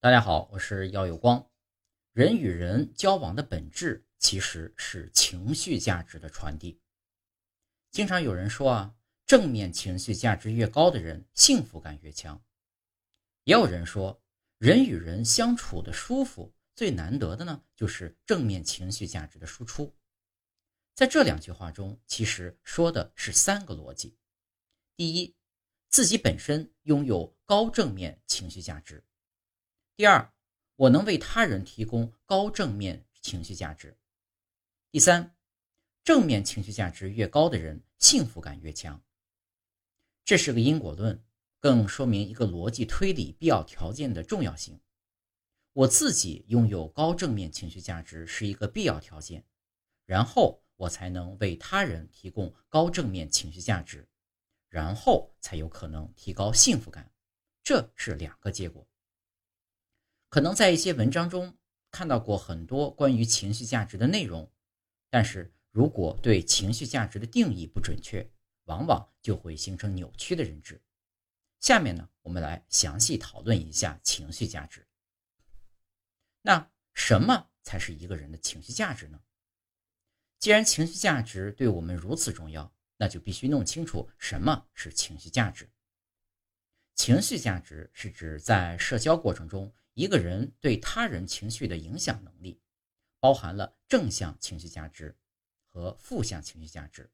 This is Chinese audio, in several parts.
大家好，我是耀有光。人与人交往的本质其实是情绪价值的传递。经常有人说啊，正面情绪价值越高的人，幸福感越强。也有人说，人与人相处的舒服，最难得的呢，就是正面情绪价值的输出。在这两句话中，其实说的是三个逻辑：第一，自己本身拥有高正面情绪价值；第二，我能为他人提供高正面情绪价值；第三，正面情绪价值越高的人，幸福感越强。这是个因果论。更说明一个逻辑推理必要条件的重要性。我自己拥有高正面情绪价值是一个必要条件，然后我才能为他人提供高正面情绪价值，然后才有可能提高幸福感。这是两个结果。可能在一些文章中看到过很多关于情绪价值的内容，但是如果对情绪价值的定义不准确，往往就会形成扭曲的认知。下面呢，我们来详细讨论一下情绪价值。那什么才是一个人的情绪价值呢？既然情绪价值对我们如此重要，那就必须弄清楚什么是情绪价值。情绪价值是指在社交过程中，一个人对他人情绪的影响能力，包含了正向情绪价值和负向情绪价值。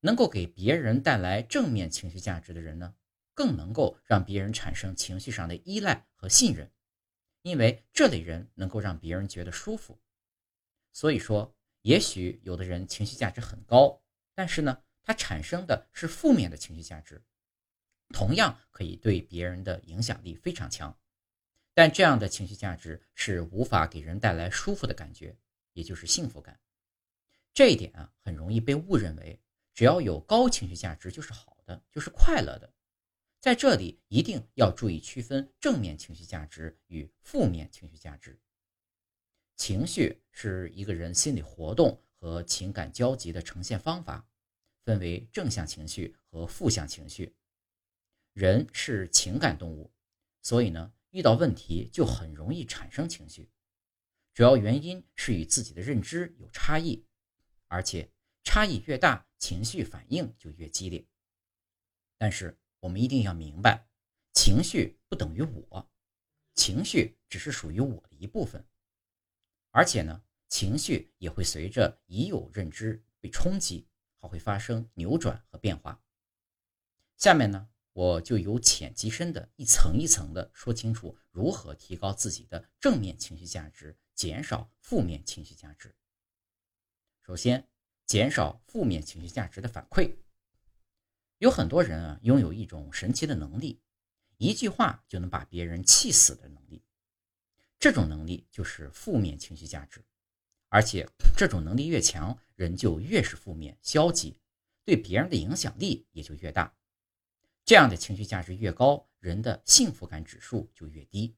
能够给别人带来正面情绪价值的人呢？更能够让别人产生情绪上的依赖和信任，因为这类人能够让别人觉得舒服。所以说，也许有的人情绪价值很高，但是呢，他产生的是负面的情绪价值，同样可以对别人的影响力非常强。但这样的情绪价值是无法给人带来舒服的感觉，也就是幸福感。这一点啊，很容易被误认为，只要有高情绪价值就是好的，就是快乐的。在这里一定要注意区分正面情绪价值与负面情绪价值。情绪是一个人心理活动和情感交集的呈现方法，分为正向情绪和负向情绪。人是情感动物，所以呢，遇到问题就很容易产生情绪。主要原因是与自己的认知有差异，而且差异越大，情绪反应就越激烈。但是。我们一定要明白，情绪不等于我，情绪只是属于我的一部分，而且呢，情绪也会随着已有认知被冲击，还会发生扭转和变化。下面呢，我就由浅及深的一层一层的说清楚如何提高自己的正面情绪价值，减少负面情绪价值。首先，减少负面情绪价值的反馈。有很多人啊，拥有一种神奇的能力，一句话就能把别人气死的能力。这种能力就是负面情绪价值，而且这种能力越强，人就越是负面消极，对别人的影响力也就越大。这样的情绪价值越高，人的幸福感指数就越低。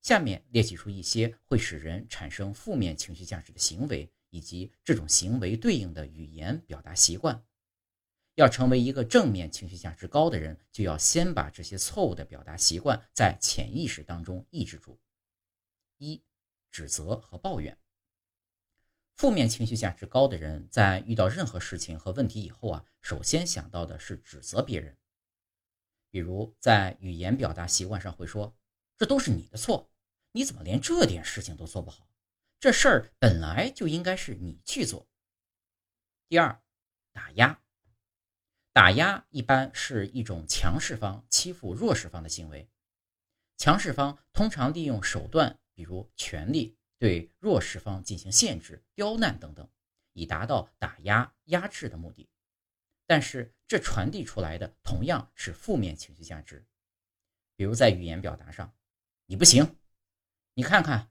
下面列举出一些会使人产生负面情绪价值的行为，以及这种行为对应的语言表达习惯。要成为一个正面情绪价值高的人，就要先把这些错误的表达习惯在潜意识当中抑制住。一、指责和抱怨。负面情绪价值高的人，在遇到任何事情和问题以后啊，首先想到的是指责别人。比如在语言表达习惯上会说：“这都是你的错，你怎么连这点事情都做不好？这事儿本来就应该是你去做。”第二，打压。打压一般是一种强势方欺负弱势方的行为，强势方通常利用手段，比如权力，对弱势方进行限制、刁难等等，以达到打压、压制的目的。但是这传递出来的同样是负面情绪价值，比如在语言表达上，你不行，你看看，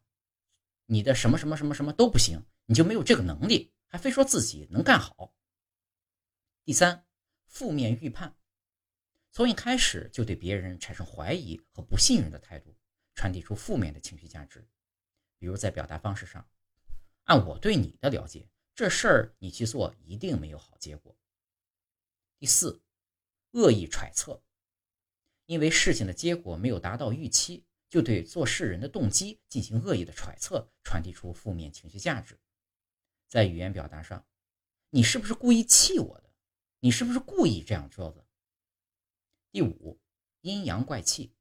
你的什么什么什么什么都不行，你就没有这个能力，还非说自己能干好。第三。负面预判，从一开始就对别人产生怀疑和不信任的态度，传递出负面的情绪价值。比如在表达方式上，按我对你的了解，这事儿你去做一定没有好结果。第四，恶意揣测，因为事情的结果没有达到预期，就对做事人的动机进行恶意的揣测，传递出负面情绪价值。在语言表达上，你是不是故意气我的？你是不是故意这样做的？第五，阴阳怪气，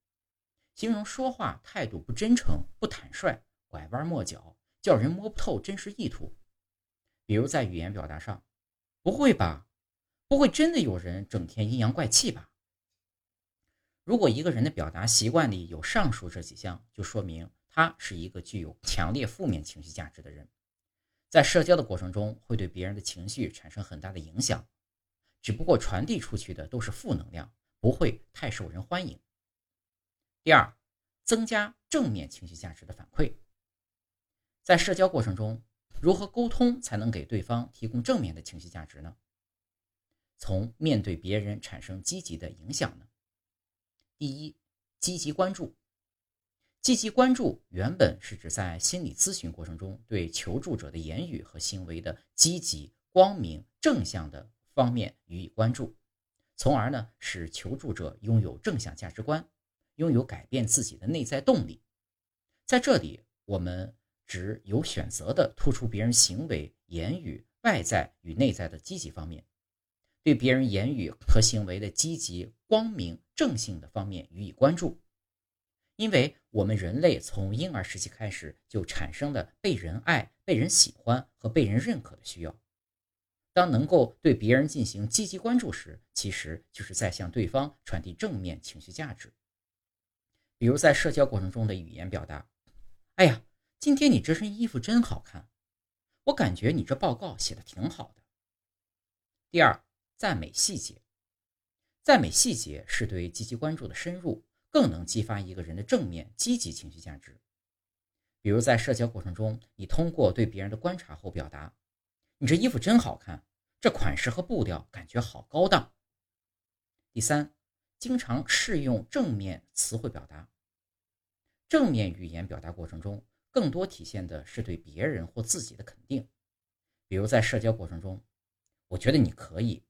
形容说话态度不真诚、不坦率、拐弯抹角，叫人摸不透真实意图。比如在语言表达上，不会吧？不会真的有人整天阴阳怪气吧？如果一个人的表达习惯里有上述这几项，就说明他是一个具有强烈负面情绪价值的人，在社交的过程中会对别人的情绪产生很大的影响，只不过传递出去的都是负能量，不会太受人欢迎。第二，增加正面情绪价值的反馈，在社交过程中，如何沟通才能给对方提供正面的情绪价值呢？从面对别人产生积极的影响呢？第一，积极关注。积极关注原本是指在心理咨询过程中对求助者的言语和行为的积极、光明、正向的方面予以关注，从而呢使求助者拥有正向价值观，拥有改变自己的内在动力。在这里，我们只有选择的突出别人行为、言语外在与内在的积极方面。对别人言语和行为的积极、光明、正性的方面予以关注，因为我们人类从婴儿时期开始就产生了被人爱、被人喜欢和被人认可的需要。当能够对别人进行积极关注时，其实就是在向对方传递正面情绪价值。比如在社交过程中的语言表达：“哎呀，今天你这身衣服真好看，我感觉你这报告写的挺好的。”第二。赞美细节，赞美细节是对积极关注的深入，更能激发一个人的正面积极情绪价值。比如在社交过程中，你通过对别人的观察后表达：“你这衣服真好看，这款式和布调感觉好高档。”第三，经常适用正面词汇表达。正面语言表达过程中，更多体现的是对别人或自己的肯定。比如在社交过程中，我觉得你可以。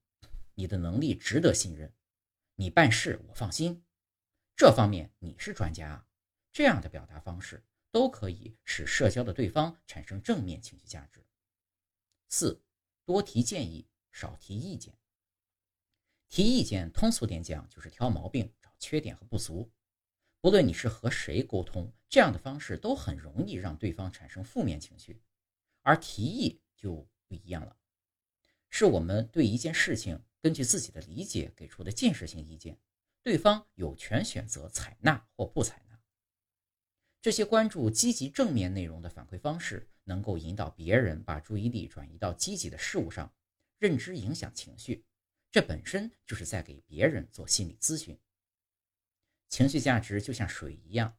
你的能力值得信任，你办事我放心，这方面你是专家。这样的表达方式都可以使社交的对方产生正面情绪价值。四，多提建议，少提意见。提意见，通俗点讲就是挑毛病、找缺点和不足。不论你是和谁沟通，这样的方式都很容易让对方产生负面情绪，而提议就不一样了，是我们对一件事情。根据自己的理解给出的建设性意见，对方有权选择采纳或不采纳。这些关注积极正面内容的反馈方式，能够引导别人把注意力转移到积极的事物上，认知影响情绪。这本身就是在给别人做心理咨询。情绪价值就像水一样，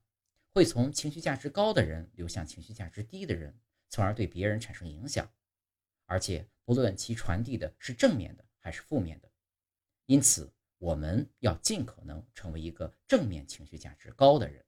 会从情绪价值高的人流向情绪价值低的人，从而对别人产生影响。而且，不论其传递的是正面的。还是负面的，因此我们要尽可能成为一个正面情绪价值高的人。